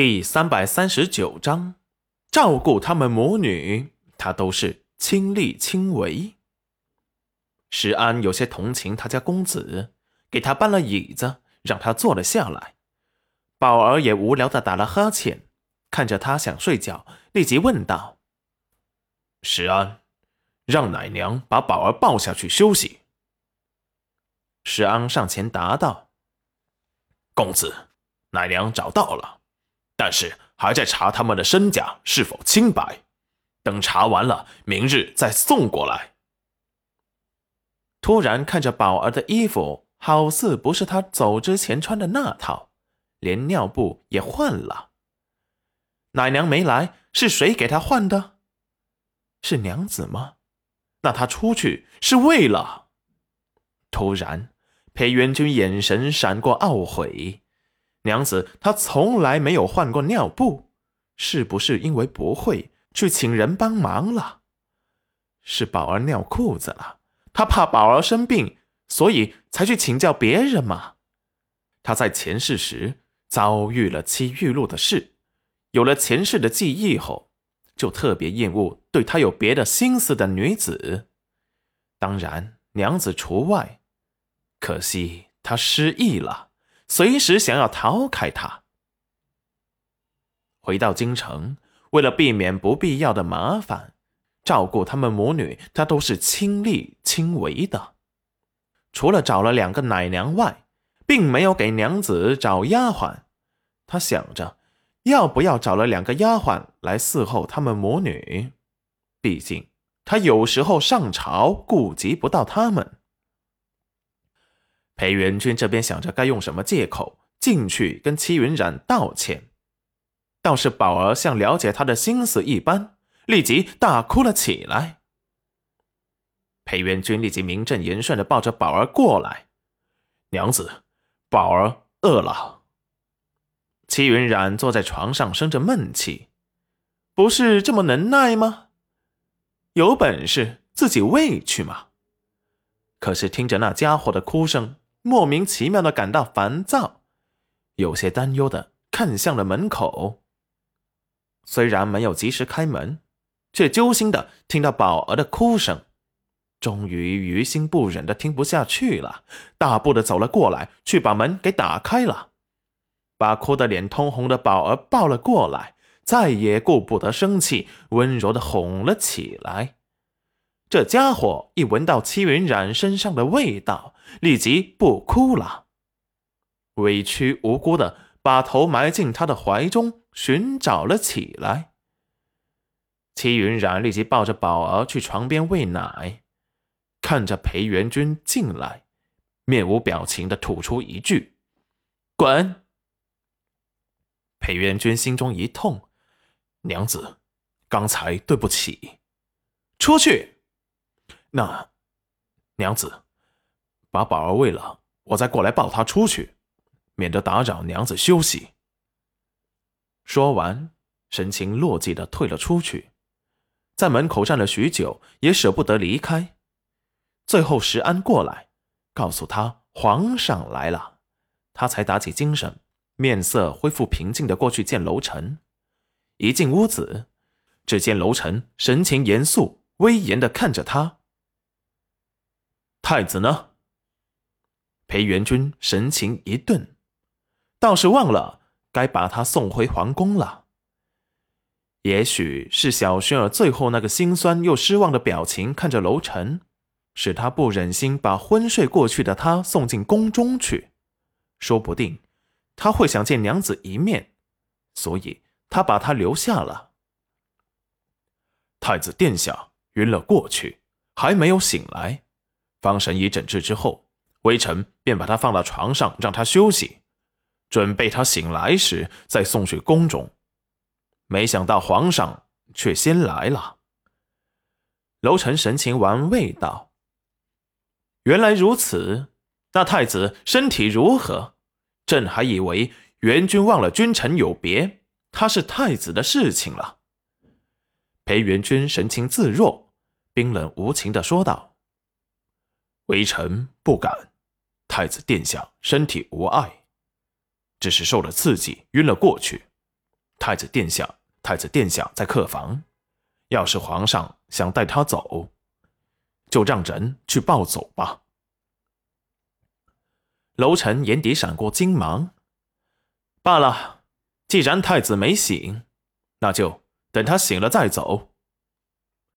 第三百三十九章，照顾他们母女，他都是亲力亲为。石安有些同情他家公子，给他搬了椅子，让他坐了下来。宝儿也无聊的打了哈欠，看着他想睡觉，立即问道：“石安，让奶娘把宝儿抱下去休息。”石安上前答道：“公子，奶娘找到了，但是还在查他们的身家是否清白，等查完了，明日再送过来。”突然看着宝儿的衣服，好似不是他走之前穿的那套。连尿布也换了。奶娘没来，是谁给她换的？是娘子吗？那她出去是为了……突然，裴元君眼神闪过懊悔。娘子，她从来没有换过尿布，是不是因为不会去请人帮忙了？是宝儿尿裤子了，她怕宝儿生病，所以才去请教别人嘛？他在前世时。遭遇了戚玉露的事，有了前世的记忆后，就特别厌恶对他有别的心思的女子，当然娘子除外。可惜他失忆了，随时想要逃开他。回到京城，为了避免不必要的麻烦，照顾他们母女，他都是亲力亲为的。除了找了两个奶娘外，并没有给娘子找丫鬟，他想着要不要找了两个丫鬟来伺候他们母女，毕竟他有时候上朝顾及不到他们。裴元君这边想着该用什么借口进去跟戚云染道歉，倒是宝儿像了解他的心思一般，立即大哭了起来。裴元君立即名正言顺的抱着宝儿过来，娘子。宝儿饿了。戚云染坐在床上生着闷气，不是这么能耐吗？有本事自己喂去嘛！可是听着那家伙的哭声，莫名其妙的感到烦躁，有些担忧的看向了门口。虽然没有及时开门，却揪心的听到宝儿的哭声。终于于心不忍的听不下去了，大步的走了过来，去把门给打开了，把哭得脸通红的宝儿抱了过来，再也顾不得生气，温柔的哄了起来。这家伙一闻到戚云染身上的味道，立即不哭了，委屈无辜的把头埋进他的怀中，寻找了起来。戚云染立即抱着宝儿去床边喂奶。看着裴元君进来，面无表情的吐出一句：“滚。”裴元君心中一痛，娘子，刚才对不起，出去。那，娘子，把宝儿喂了，我再过来抱她出去，免得打扰娘子休息。说完，神情落寂的退了出去，在门口站了许久，也舍不得离开。最后，石安过来，告诉他皇上来了，他才打起精神，面色恢复平静的过去见楼臣。一进屋子，只见楼臣神情严肃，威严的看着他。太子呢？裴元君神情一顿，倒是忘了该把他送回皇宫了。也许是小薰儿最后那个心酸又失望的表情，看着楼臣。使他不忍心把昏睡过去的他送进宫中去，说不定他会想见娘子一面，所以他把他留下了。太子殿下晕了过去，还没有醒来，方神医诊治之后，微臣便把他放到床上让他休息，准备他醒来时再送去宫中。没想到皇上却先来了。楼臣神情玩味道。原来如此，那太子身体如何？朕还以为元君忘了君臣有别，他是太子的事情了。裴元君神情自若，冰冷无情的说道：“微臣不敢，太子殿下身体无碍，只是受了刺激晕了过去。太子殿下，太子殿下在客房。要是皇上想带他走，就让人去抱走吧。楼臣眼底闪过金芒。罢了，既然太子没醒，那就等他醒了再走。